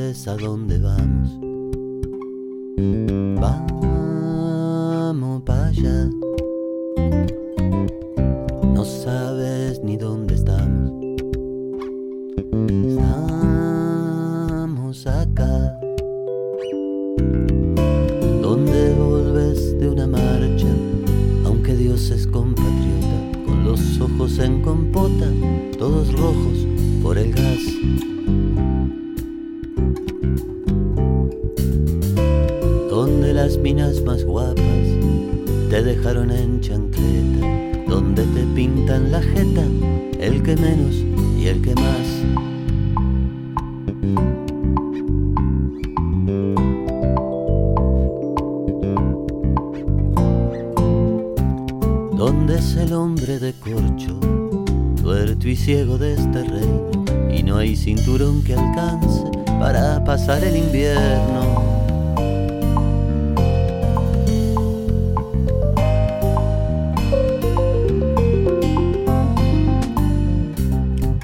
sabes a dónde vamos. Vamos para allá. No sabes ni dónde estamos. Estamos acá. Donde volves de una marcha, aunque Dios es compatriota, con los ojos en compota, todos rojos por el gas. Donde las minas más guapas te dejaron en chancleta, donde te pintan la jeta, el que menos y el que más. ¿Dónde es el hombre de corcho, tuerto y ciego de este reino? Y no hay cinturón que alcance para pasar el invierno.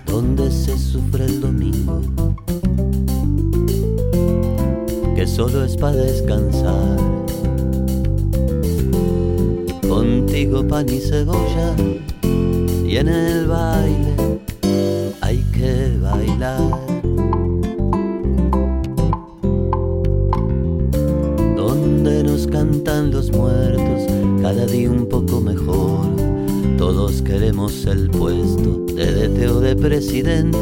¿Dónde se sufre el domingo? Que solo es para descansar. Contigo pan y cebolla y en el baile hay que cantan los muertos, cada día un poco mejor. Todos queremos el puesto de DT o de presidente,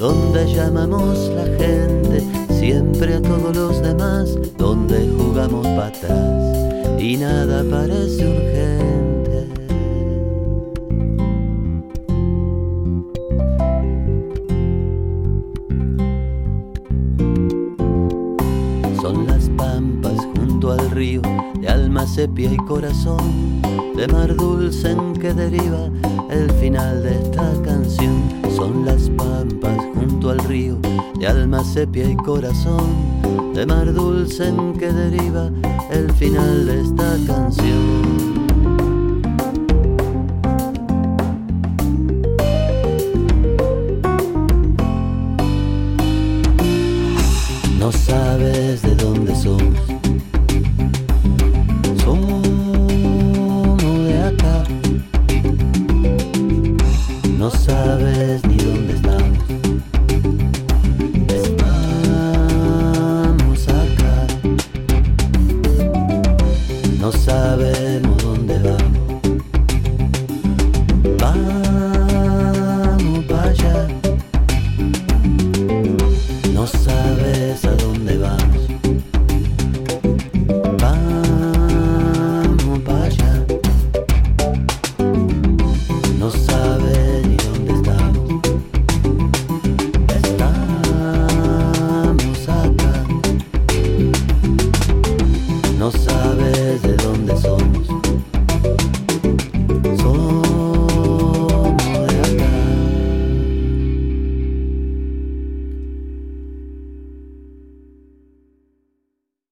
donde llamamos la gente siempre a todos los demás, donde jugamos atrás y nada parece urgente. Son las pampas junto al río de alma sepia y corazón, de mar dulce en que deriva el final de esta canción. Son las pampas junto al río de alma sepia y corazón, de mar dulce en que deriva el final de esta canción. No sabes ni dónde estamos.